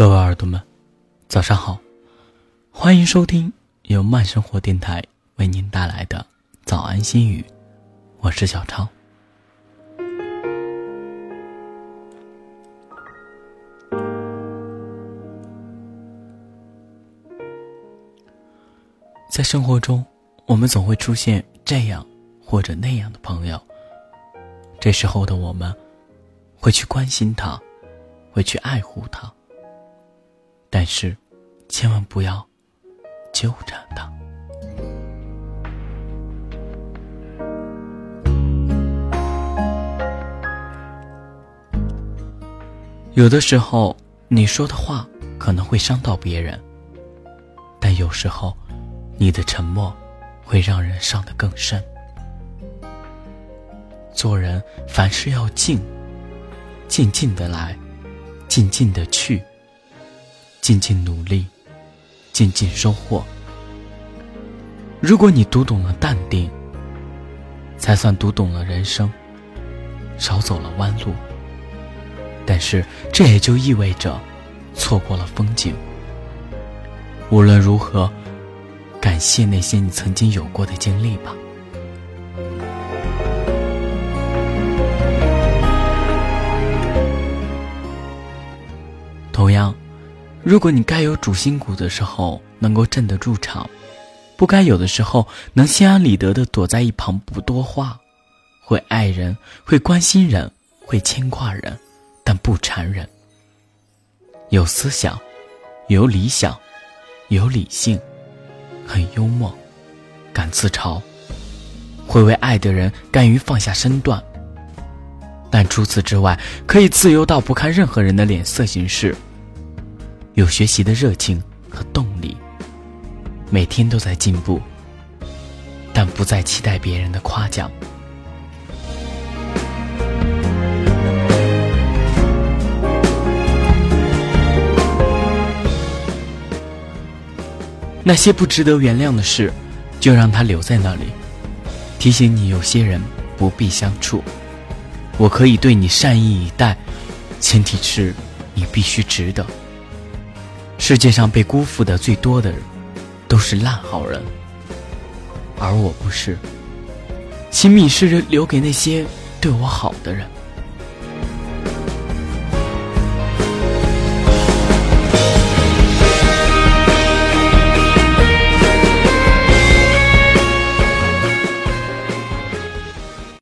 各位耳朵们，早上好，欢迎收听由慢生活电台为您带来的早安心语，我是小超。在生活中，我们总会出现这样或者那样的朋友，这时候的我们，会去关心他，会去爱护他。但是，千万不要纠缠他。有的时候，你说的话可能会伤到别人，但有时候，你的沉默会让人伤得更深。做人凡事要静，静静的来，静静的去。静静努力，静静收获。如果你读懂了淡定，才算读懂了人生，少走了弯路。但是这也就意味着错过了风景。无论如何，感谢那些你曾经有过的经历吧。如果你该有主心骨的时候能够镇得住场，不该有的时候能心安理得的躲在一旁不多话，会爱人，会关心人，会牵挂人，但不缠人。有思想，有理想，有理性，很幽默，敢自嘲，会为爱的人甘于放下身段。但除此之外，可以自由到不看任何人的脸色行事。有学习的热情和动力，每天都在进步，但不再期待别人的夸奖。那些不值得原谅的事，就让它留在那里，提醒你有些人不必相处。我可以对你善意以待，前提是你必须值得。世界上被辜负的最多的人，都是烂好人，而我不是。亲密是留给那些对我好的人。